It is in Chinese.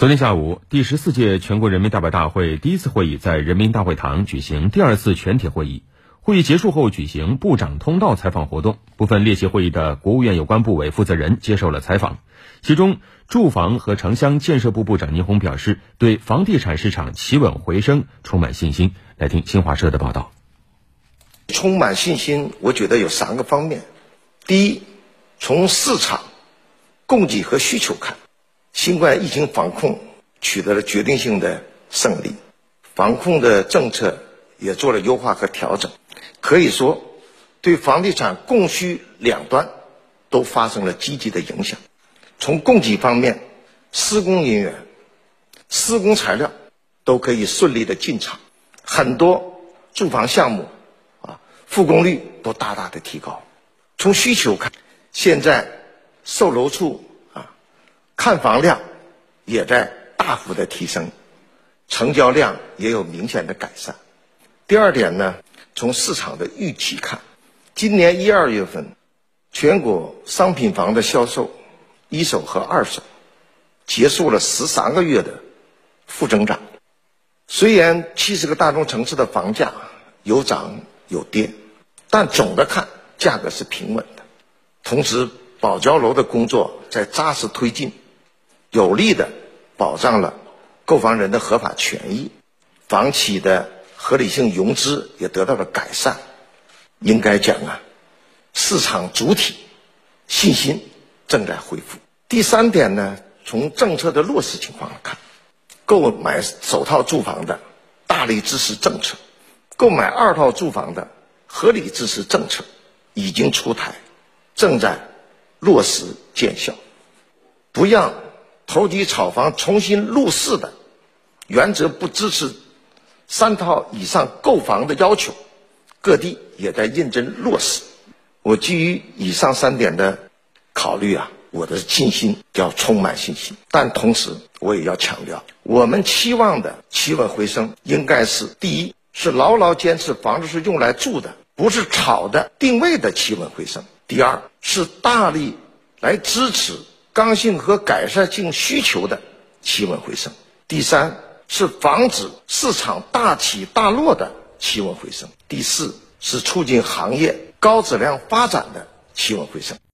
昨天下午，第十四届全国人民代表大会第一次会议在人民大会堂举行第二次全体会议。会议结束后，举行部长通道采访活动，部分列席会议的国务院有关部委负责人接受了采访。其中，住房和城乡建设部部长倪虹表示，对房地产市场企稳回升充满信心。来听新华社的报道。充满信心，我觉得有三个方面。第一，从市场供给和需求看。新冠疫情防控取得了决定性的胜利，防控的政策也做了优化和调整，可以说对房地产供需两端都发生了积极的影响。从供给方面，施工人员、施工材料都可以顺利的进场，很多住房项目啊复工率都大大的提高。从需求看，现在售楼处。看房量也在大幅的提升，成交量也有明显的改善。第二点呢，从市场的预期看，今年一二月份，全国商品房的销售，一手和二手，结束了十三个月的负增长。虽然七十个大中城市的房价有涨有跌，但总的看价格是平稳的。同时，保交楼的工作在扎实推进。有力的保障了购房人的合法权益，房企的合理性融资也得到了改善。应该讲啊，市场主体信心正在恢复。第三点呢，从政策的落实情况来看，购买首套住房的大力支持政策，购买二套住房的合理支持政策已经出台，正在落实见效，不让。投机炒房重新入市的原则不支持三套以上购房的要求，各地也在认真落实。我基于以上三点的考虑啊，我的信心要充满信心。但同时，我也要强调，我们期望的企稳回升，应该是第一是牢牢坚持房子是用来住的，不是炒的定位的企稳回升；第二是大力来支持。刚性和改善性需求的企稳回升，第三是防止市场大起大落的企稳回升，第四是促进行业高质量发展的企稳回升。